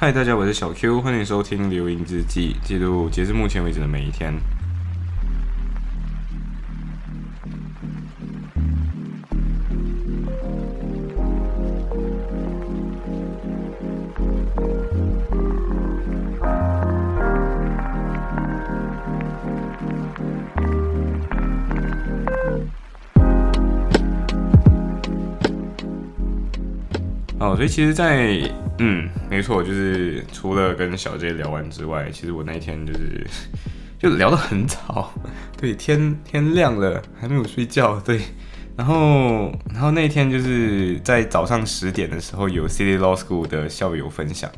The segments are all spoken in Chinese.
嗨，大家，我是小 Q，欢迎收听《流萤日记》，记录截至目前为止的每一天。哦，所以其实，在嗯，没错，就是除了跟小 J 聊完之外，其实我那一天就是 就聊得很早，对，天天亮了还没有睡觉，对，然后然后那一天就是在早上十点的时候有 City Law School 的校友分享，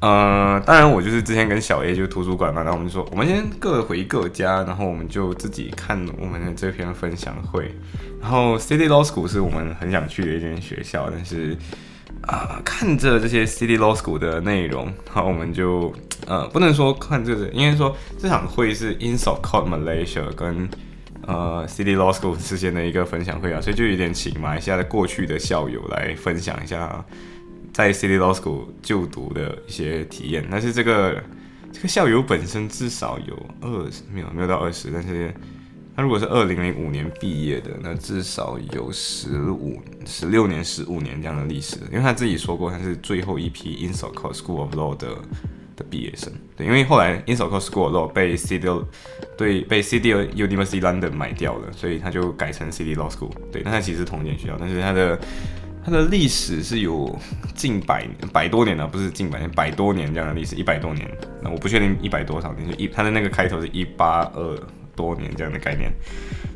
呃，当然我就是之前跟小 A 就图书馆嘛，然后我们就说我们先各回各家，然后我们就自己看我们的这篇分享会，然后 City Law School 是我们很想去的一间学校，但是。啊，看着这些 City Law School 的内容，好，我们就呃，不能说看这个，应该说这场会是 i n s o c o t Malaysia 跟呃 City Law School 之间的一个分享会啊，所以就有点请马来西亚的过去的校友来分享一下在 City Law School 就读的一些体验。但是这个这个校友本身至少有二十，没有没有到二十，但是。他如果是二零零五年毕业的，那至少有十五、十六年、十五年这样的历史。因为他自己说过，他是最后一批 i n s o c o School of Law 的的毕业生。对，因为后来 i n s o c o School of Law 被 City 对被 City University London 买掉了，所以他就改成 City Law School。对，但他其实同一间学校，但是他的他的历史是有近百百多年了，不是近百年，百多年这样的历史，一百多年。那我不确定一百多少年，就一他的那个开头是一八二。多年这样的概念，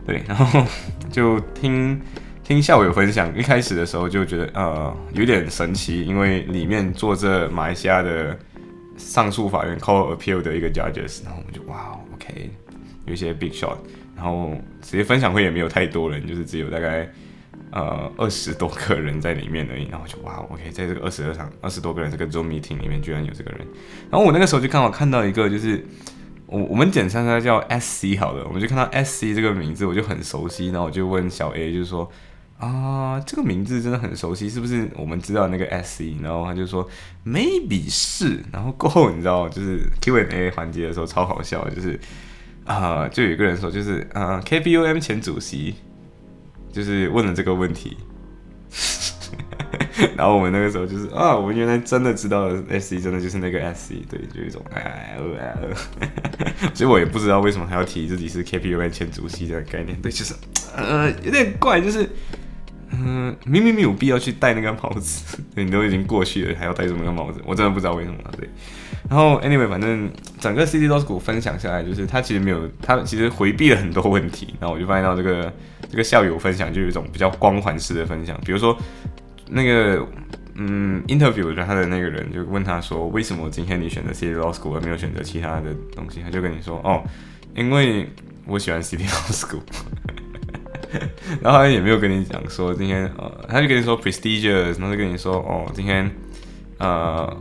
对，然后就听听校友分享，一开始的时候就觉得呃有点神奇，因为里面坐着马来西亚的上诉法院 Court Appeal 的一个 Judges，然后我们就哇，OK，有一些 Big Shot，然后直接分享会也没有太多人，就是只有大概呃二十多个人在里面而已，然后就哇，OK，在这个二十二场二十多个人这个 Zoom meeting 里面居然有这个人，然后我那个时候就刚好看到一个就是。我我们简称它叫 S C 好了，我们就看到 S C 这个名字，我就很熟悉，然后我就问小 A，就是说啊，这个名字真的很熟悉，是不是我们知道那个 S C？然后他就说 Maybe 是，然后过后你知道，就是 Q and A 环节的时候超好笑，就是啊，就有一个人说，就是啊 K P U M 前主席，就是问了这个问题。然后我们那个时候就是啊，我们原来真的知道 S C 真的就是那个 S C，对，就一种哎呃，所以我也不知道为什么还要提自己是 K P U N 前主席这个概念，对，就是呃有点怪，就是嗯明明没有必要去戴那个帽子，你都已经过去了，还要戴这么个帽子，我真的不知道为什么，对。然后 anyway，反正整个 C D Loss 股分享下来，就是他其实没有，他其实回避了很多问题，然后我就发现到这个这个校友分享就有一种比较光环式的分享，比如说。那个，嗯，interview 他的那个人就问他说：“为什么今天你选择 City Law School 而没有选择其他的东西？”他就跟你说：“哦，因为我喜欢 City Law School。”然后他也没有跟你讲说今天呃，他就跟你说 prestigious，然后就跟你说：“哦，今天呃，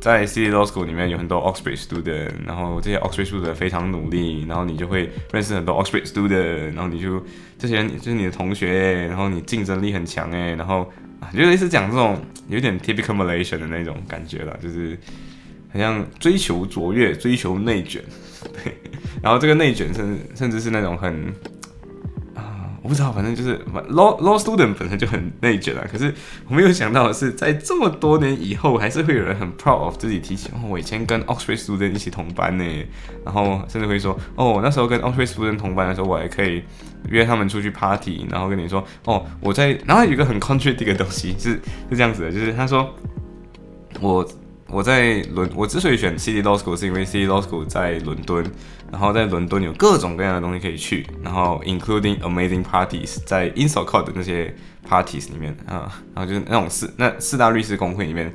在 City Law School 里面有很多 Oxford student，然后这些 Oxford student 非常努力，然后你就会认识很多 Oxford student，然后你就这些人就是你的同学，然后你竞争力很强哎，然后。”就类似讲这种有点 typical Malaysian 的那种感觉了，就是好像追求卓越、追求内卷，对，然后这个内卷甚甚至是那种很。我不知道，反正就是 law law student 本身就很内卷了。可是我没有想到的是，在这么多年以后，还是会有人很 proud of 自己提起哦，我以前跟 Oxford student 一起同班呢。然后甚至会说，哦，那时候跟 Oxford student 同班的时候，我还可以约他们出去 party。然后跟你说，哦，我在，然后有一个很 contradict 的东西是是这样子的，就是他说我。我在伦，我之所以选 City Law School，是因为 City Law School 在伦敦，然后在伦敦有各种各样的东西可以去，然后 including amazing parties，在 i n s o c o r t 的那些 parties 里面啊，然后就是那种四那四大律师工会里面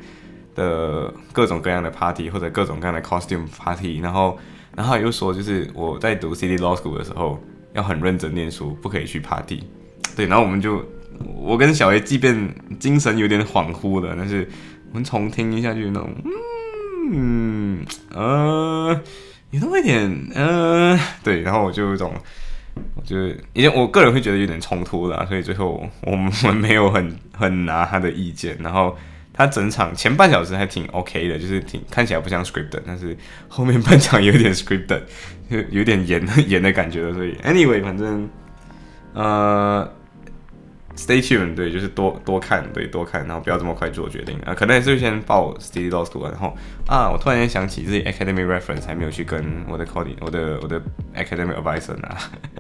的各种各样的 party 或者各种各样的 costume party，然后然后又说就是我在读 City Law School 的时候要很认真念书，不可以去 party，对，然后我们就我跟小 A 即便精神有点恍惚了，但是。我们重听一下，就那种，嗯，呃，有那么一点，呃，对，然后我就有一种，我就因为我个人会觉得有点冲突啦，所以最后我们没有很很拿他的意见，然后他整场前半小时还挺 OK 的，就是挺看起来不像 script，但是后面半场有点 script，就有点演演 的感觉了。所以 anyway，反正呃。Stay tuned，对，就是多多看，对，多看，然后不要这么快做决定啊。可能也是先报 City Law School，然后啊，我突然间想起自己 Academic Reference 还没有去跟我的 Cody，我的我的 Academic Advisor 拿。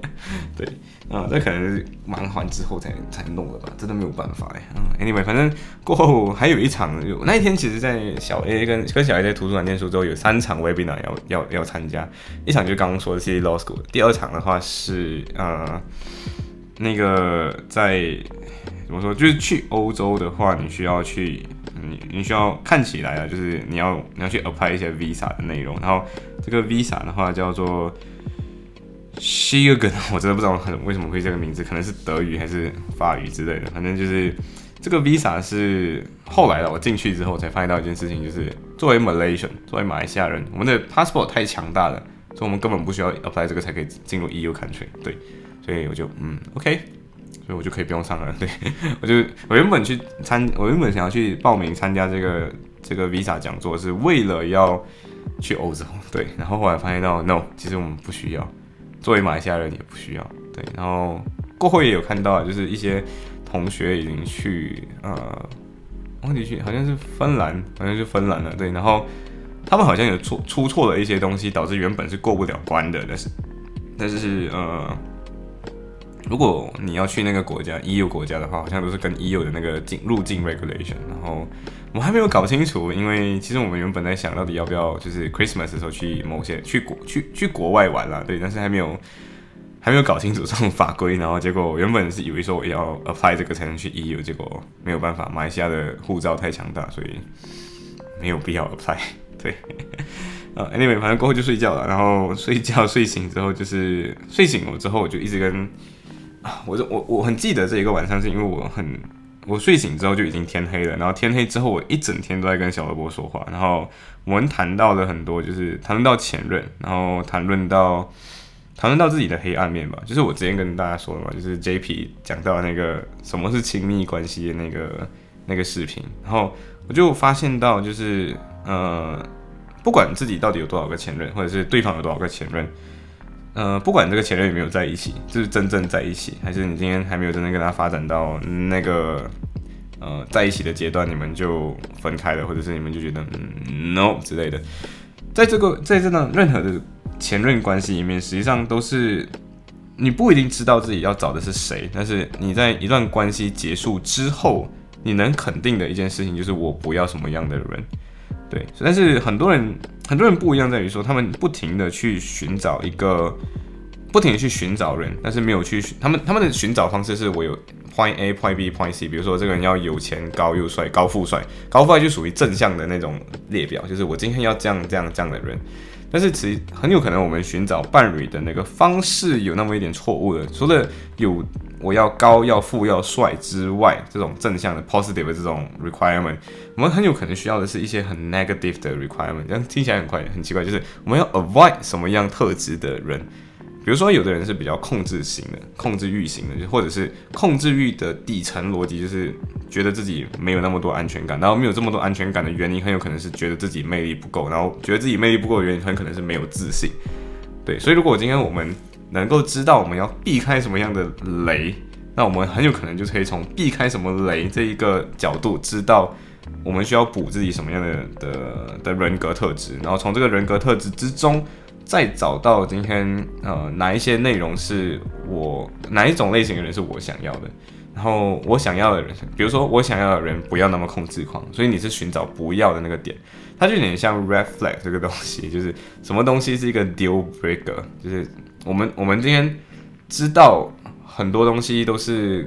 对，啊，这可能是忙完之后才才弄的吧，真的没有办法哎。嗯，Anyway，反正过后还有一场，就那一天其实，在小 A 跟跟小 A 在图书馆念书之后，有三场 Webinar 要要要参加，一场就刚刚说 City Law School，第二场的话是呃。那个在怎么说？就是去欧洲的话，你需要去，你你需要看起来啊，就是你要你要去 apply 一些 visa 的内容。然后这个 visa 的话叫做 s h i g e n 我真的不知道为什么会这个名字，可能是德语还是法语之类的。反正就是这个 visa 是后来的，我进去之后才发现到一件事情，就是作为 Malaysian，作为马来西亚人，我们的 passport 太强大了，所以我们根本不需要 apply 这个才可以进入 EU country。对。所以我就嗯，OK，所以我就可以不用上了。对 我就我原本去参，我原本想要去报名参加这个这个 Visa 讲座，是为了要去欧洲。对，然后后来发现到 No，其实我们不需要，作为马来西亚人也不需要。对，然后过后也有看到，就是一些同学已经去呃，忘记去，好像是芬兰，好像是芬兰了。对，然后他们好像有出出错了一些东西，导致原本是过不了关的，但是但是是呃。如果你要去那个国家，EU 国家的话，好像都是跟 EU 的那个进入境 regulation。然后我还没有搞清楚，因为其实我们原本在想到底要不要就是 Christmas 的时候去某些去国去去国外玩啦，对，但是还没有还没有搞清楚这种法规。然后结果原本是以为说我要 apply 这个才能去 EU，结果没有办法，马来西亚的护照太强大，所以没有必要 apply。对，呃，anyway，反正过后就睡觉了，然后睡觉睡醒之后就是睡醒了之后我就一直跟。我我我很记得这一个晚上，是因为我很我睡醒之后就已经天黑了，然后天黑之后我一整天都在跟小萝卜说话，然后我们谈到了很多，就是谈论到前任，然后谈论到谈论到自己的黑暗面吧，就是我之前跟大家说的嘛，就是 JP 讲到那个什么是亲密关系的那个那个视频，然后我就发现到就是呃，不管自己到底有多少个前任，或者是对方有多少个前任。呃，不管这个前任有没有在一起，就是真正在一起，还是你今天还没有真正跟他发展到那个呃在一起的阶段，你们就分开了，或者是你们就觉得嗯 no 之类的，在这个在这段任何的前任关系里面，实际上都是你不一定知道自己要找的是谁，但是你在一段关系结束之后，你能肯定的一件事情就是我不要什么样的人。对，但是很多人很多人不一样在于说，他们不停的去寻找一个，不停的去寻找人，但是没有去他们他们的寻找方式是我有 point A point B point C，比如说这个人要有钱高又帅高富帅高富帅就属于正向的那种列表，就是我今天要这样这样这样的人。但是其实很有可能我们寻找伴侣的那个方式有那么一点错误的，除了有我要高要富要帅之外，这种正向的 positive 的这种 requirement，我们很有可能需要的是一些很 negative 的 requirement，这样听起来很快很奇怪，就是我们要 avoid 什么样特质的人。比如说，有的人是比较控制型的，控制欲型的，或者是控制欲的底层逻辑就是觉得自己没有那么多安全感，然后没有这么多安全感的原因很有可能是觉得自己魅力不够，然后觉得自己魅力不够的原因很可能是没有自信。对，所以如果今天我们能够知道我们要避开什么样的雷，那我们很有可能就可以从避开什么雷这一个角度知道我们需要补自己什么样的的的人格特质，然后从这个人格特质之中。再找到今天呃哪一些内容是我哪一种类型的人是我想要的，然后我想要的人，比如说我想要的人不要那么控制狂，所以你是寻找不要的那个点，它就有点像 red flag 这个东西，就是什么东西是一个 deal breaker，就是我们我们今天知道很多东西都是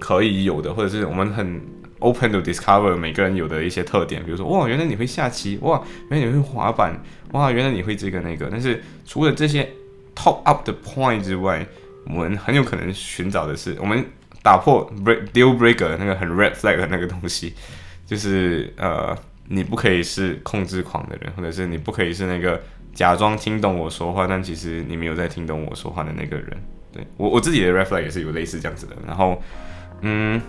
可以有的，或者是我们很。Open to discover 每个人有的一些特点，比如说哇，原来你会下棋，哇，原来你会滑板，哇，原来你会这个那个。但是除了这些 top up 的 point 之外，我们很有可能寻找的是，我们打破 break deal breaker 那个很 red flag 的那个东西，就是呃，你不可以是控制狂的人，或者是你不可以是那个假装听懂我说话，但其实你没有在听懂我说话的那个人。对我我自己的 red flag 也是有类似这样子的。然后，嗯。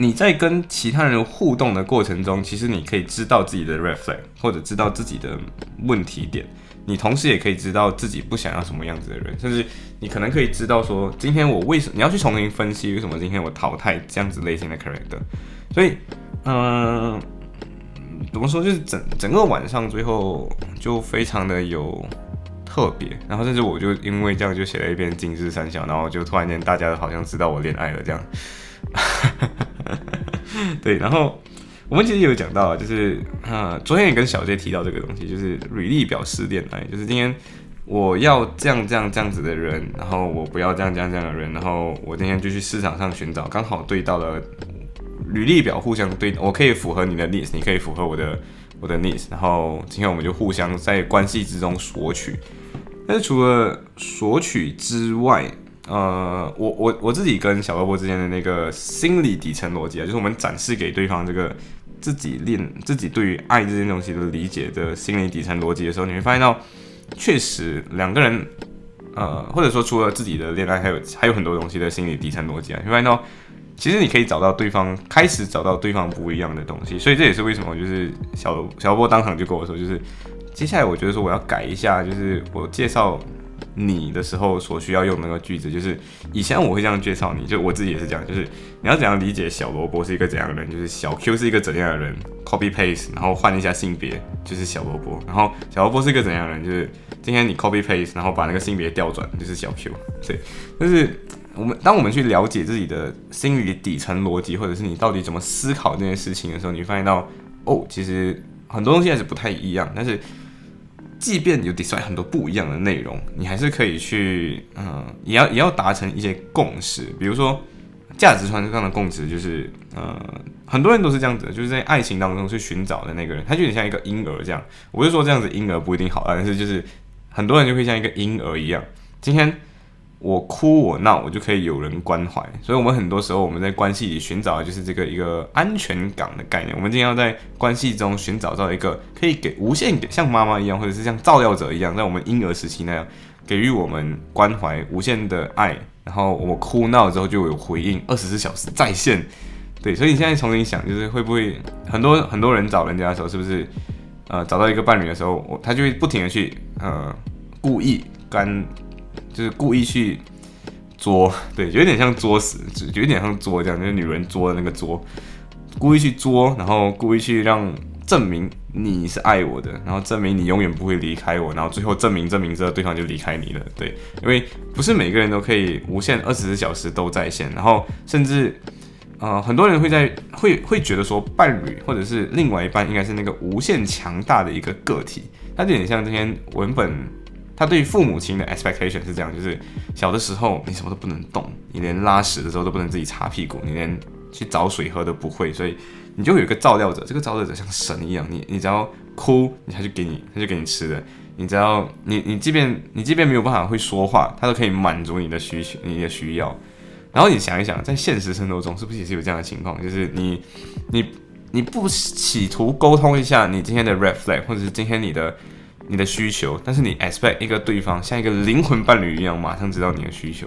你在跟其他人互动的过程中，其实你可以知道自己的 r e f l e c t 或者知道自己的问题点。你同时也可以知道自己不想要什么样子的人，甚至你可能可以知道说，今天我为什么你要去重新分析为什么今天我淘汰这样子类型的 character。所以，嗯，怎么说，就是整整个晚上最后就非常的有特别，然后甚至我就因为这样就写了一篇金枝三小，然后就突然间大家好像知道我恋爱了这样。对，然后我们其实有讲到啊，就是啊，昨天也跟小 J 提到这个东西，就是履历表示恋爱，就是今天我要这样这样这样子的人，然后我不要这样这样这样的人，然后我今天就去市场上寻找，刚好对到了履历表互相对，我可以符合你的 needs，你可以符合我的我的 needs，然后今天我们就互相在关系之中索取，但是除了索取之外，呃，我我我自己跟小萝卜之间的那个心理底层逻辑啊，就是我们展示给对方这个自己恋自己对于爱这件东西的理解的心理底层逻辑的时候，你会发现到，确实两个人，呃，或者说除了自己的恋爱，还有还有很多东西的心理底层逻辑啊，你会发现到，其实你可以找到对方，开始找到对方不一样的东西，所以这也是为什么就是小小萝卜当场就跟我说，就是接下来我觉得说我要改一下，就是我介绍。你的时候所需要用那个句子，就是以前我会这样介绍你，就我自己也是这样，就是你要怎样理解小萝卜是一个怎样的人，就是小 Q 是一个怎样的人，copy paste，然后换一下性别就是小萝卜，然后小萝卜是一个怎样的人，就是今天你 copy paste，然后把那个性别调转就是小 Q，对，就是我们当我们去了解自己的心理底层逻辑，或者是你到底怎么思考这件事情的时候，你发现到哦，其实很多东西还是不太一样，但是。即便有 decide 很多不一样的内容，你还是可以去，嗯，也要也要达成一些共识。比如说价值传输上的共识，就是，嗯，很多人都是这样子，就是在爱情当中去寻找的那个人，他就有点像一个婴儿这样。我就说这样子婴儿不一定好，但是就是很多人就会像一个婴儿一样，今天。我哭我闹，我就可以有人关怀，所以，我们很多时候我们在关系里寻找的就是这个一个安全感的概念。我们今天要在关系中寻找到一个可以给无限给像妈妈一样，或者是像照料者一样，在我们婴儿时期那样给予我们关怀、无限的爱，然后我哭闹之后就有回应，二十四小时在线。对，所以你现在重新想，就是会不会很多很多人找人家的时候，是不是呃找到一个伴侣的时候，我他就会不停的去呃故意干。就是故意去作，对，有点像作死，就有点像作这样，就是女人作的那个作，故意去作，然后故意去让证明你是爱我的，然后证明你永远不会离开我，然后最后证明证明之后对方就离开你了，对，因为不是每个人都可以无限二十四小时都在线，然后甚至呃很多人会在会会觉得说伴侣或者是另外一半应该是那个无限强大的一个个体，它有点像这篇文本。他对于父母亲的 expectation 是这样，就是小的时候你什么都不能动，你连拉屎的时候都不能自己擦屁股，你连去找水喝都不会，所以你就有一个照料者，这个照料者像神一样，你你只要哭，他就给你，他就给你吃的，你只要你你即便你即便没有办法会说话，他都可以满足你的需求，你的需要。然后你想一想，在现实生活中是不是也是有这样的情况，就是你你你不企图沟通一下你今天的 red flag，或者是今天你的。你的需求，但是你 expect 一个对方像一个灵魂伴侣一样，马上知道你的需求，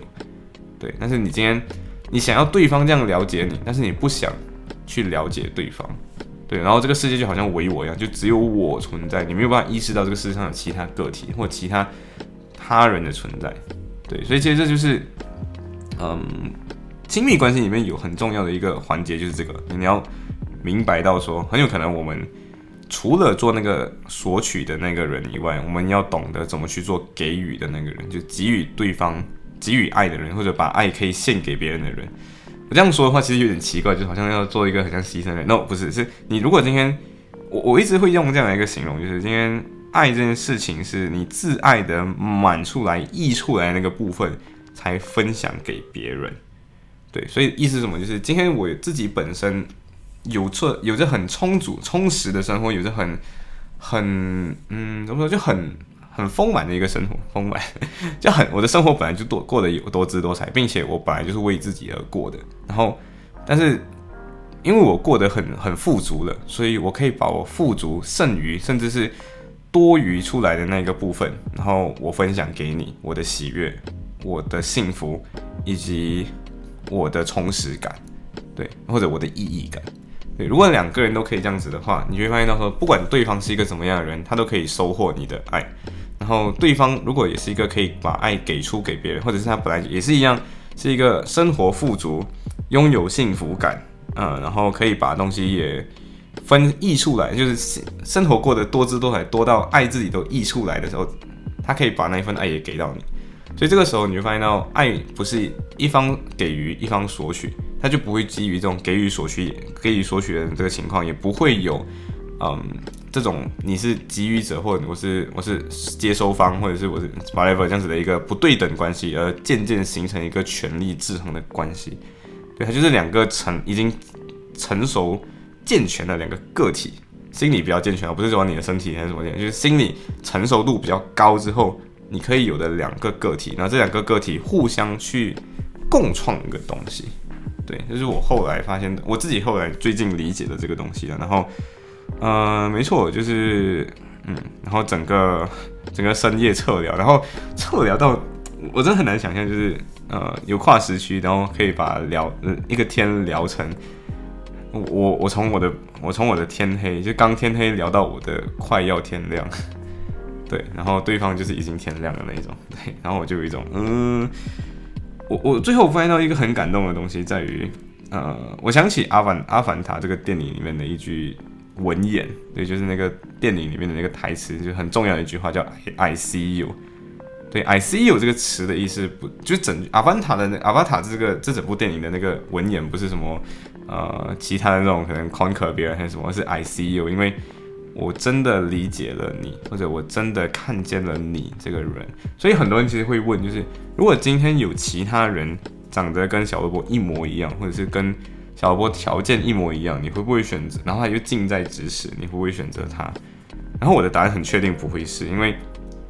对。但是你今天你想要对方这样了解你，但是你不想去了解对方，对。然后这个世界就好像唯我一样，就只有我存在，你没有办法意识到这个世界上有其他个体或其他他人的存在，对。所以其实这就是，嗯，亲密关系里面有很重要的一个环节，就是这个，你要明白到说，很有可能我们。除了做那个索取的那个人以外，我们要懂得怎么去做给予的那个人，就给予对方、给予爱的人，或者把爱可以献给别人的人。我这样说的话，其实有点奇怪，就好像要做一个很像牺牲人。No，不是，是你如果今天，我我一直会用这样的一个形容，就是今天爱这件事情是你自爱的满出来、溢出来那个部分才分享给别人。对，所以意思是什么？就是今天我自己本身。有着有着很充足、充实的生活，有着很很嗯，怎么说就很很丰满的一个生活，丰满 就很我的生活本来就多过得有多姿多彩，并且我本来就是为自己而过的。然后，但是因为我过得很很富足了，所以我可以把我富足、剩余甚至是多余出来的那个部分，然后我分享给你，我的喜悦、我的幸福以及我的充实感。对，或者我的意义感。对，如果两个人都可以这样子的话，你就会发现到说，不管对方是一个怎么样的人，他都可以收获你的爱。然后对方如果也是一个可以把爱给出给别人，或者是他本来也是一样，是一个生活富足、拥有幸福感，嗯，然后可以把东西也分溢出来，就是生活过得多姿多彩，多到爱自己都溢出来的时候，他可以把那一份爱也给到你。所以这个时候你就发现到，爱不是一方给予一方索取。他就不会基于这种给予索取、给予索取的这个情况，也不会有，嗯，这种你是给予者，或者我是我是接收方，或者是我是 whatever 这样子的一个不对等关系，而渐渐形成一个权力制衡的关系。对，它就是两个成已经成熟健全的两个个体，心理比较健全，而不是说你的身体还是什么就是心理成熟度比较高之后，你可以有的两个个体，然后这两个个体互相去共创一个东西。对，这是我后来发现的，我自己后来最近理解的这个东西了。然后，呃，没错，就是，嗯，然后整个整个深夜测聊，然后测聊到，我真的很难想象，就是呃，有跨时区，然后可以把聊一个天聊成，我我从我的我从我的天黑就刚天黑聊到我的快要天亮，对，然后对方就是已经天亮的那一种，对，然后我就有一种嗯。我我最后发现到一个很感动的东西，在于，呃，我想起《阿凡阿凡达》这个电影里面的一句文言，对，就是那个电影里面的那个台词，就很重要的一句话，叫 “I see you”。对，“I see you” 这个词的意思，不就整《阿凡达》的《阿凡达》这个这整部电影的那个文言，不是什么呃其他的那种可能 conquer 别人还是什么，是 “I see you”，因为。我真的理解了你，或者我真的看见了你这个人，所以很多人其实会问，就是如果今天有其他人长得跟小波波一模一样，或者是跟小萝卜条件一模一样，你会不会选择？然后他又近在咫尺，你会不会选择他？然后我的答案很确定不会是，因为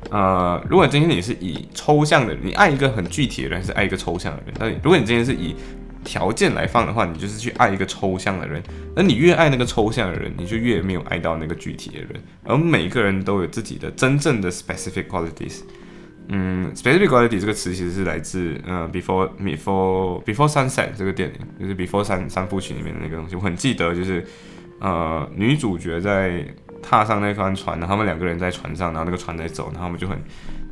呃，如果今天你是以抽象的，你爱一个很具体的人，还是爱一个抽象的人？那如果你今天是以条件来放的话，你就是去爱一个抽象的人，而你越爱那个抽象的人，你就越没有爱到那个具体的人。而每个人都有自己的真正的 specific qualities。嗯，specific quality 这个词其实是来自呃 before before before sunset 这个电影，就是 before 三三部曲里面的那个东西。我很记得，就是呃女主角在踏上那艘船，然后他们两个人在船上，然后那个船在走，然后他们就很。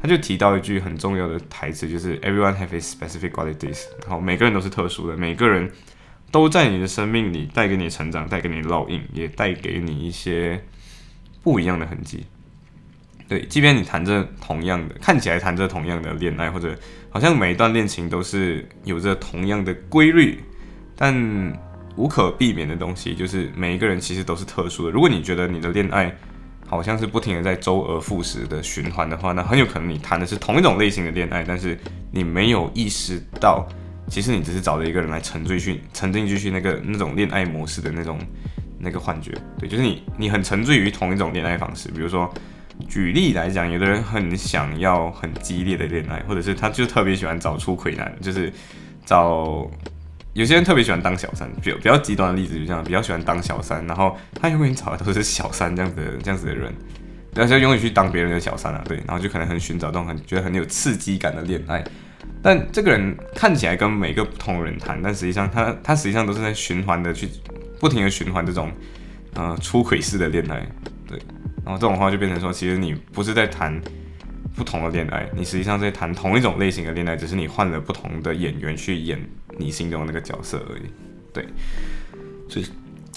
他就提到一句很重要的台词，就是 "Everyone have a specific qualities"，然后每个人都是特殊的，每个人都在你的生命里带给你成长，带给你烙印，也带给你一些不一样的痕迹。对，即便你谈着同样的，看起来谈着同样的恋爱，或者好像每一段恋情都是有着同样的规律，但无可避免的东西就是每一个人其实都是特殊的。如果你觉得你的恋爱，好像是不停的在周而复始的循环的话，那很有可能你谈的是同一种类型的恋爱，但是你没有意识到，其实你只是找了一个人来沉醉去沉浸进去那个那种恋爱模式的那种那个幻觉。对，就是你你很沉醉于同一种恋爱方式。比如说，举例来讲，有的人很想要很激烈的恋爱，或者是他就特别喜欢找出轨男，就是找。有些人特别喜欢当小三，比比较极端的例子就这样，比较喜欢当小三，然后他永远找的都是小三这样子这样子的人，然后就永远去当别人的小三啊，对，然后就可能很寻找这种很觉得很有刺激感的恋爱，但这个人看起来跟每个不同人谈，但实际上他他实际上都是在循环的去不停的循环这种呃出轨式的恋爱，对，然后这种话就变成说，其实你不是在谈不同的恋爱，你实际上在谈同一种类型的恋爱，只是你换了不同的演员去演。你心中那个角色而已，对，所以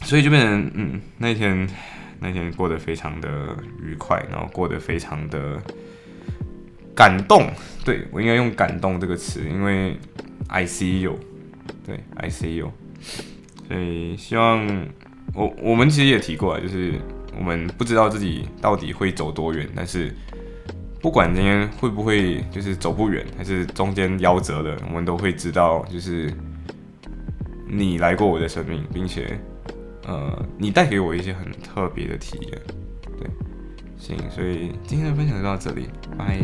所以就变成嗯，那天 那天过得非常的愉快，然后过得非常的感动，对我应该用感动这个词，因为 I see you，对 I see you，所以希望我我们其实也提过，就是我们不知道自己到底会走多远，但是不管今天会不会就是走不远，还是中间夭折的，我们都会知道，就是你来过我的生命，并且，呃，你带给我一些很特别的体验。对，行，所以今天的分享就到这里，拜。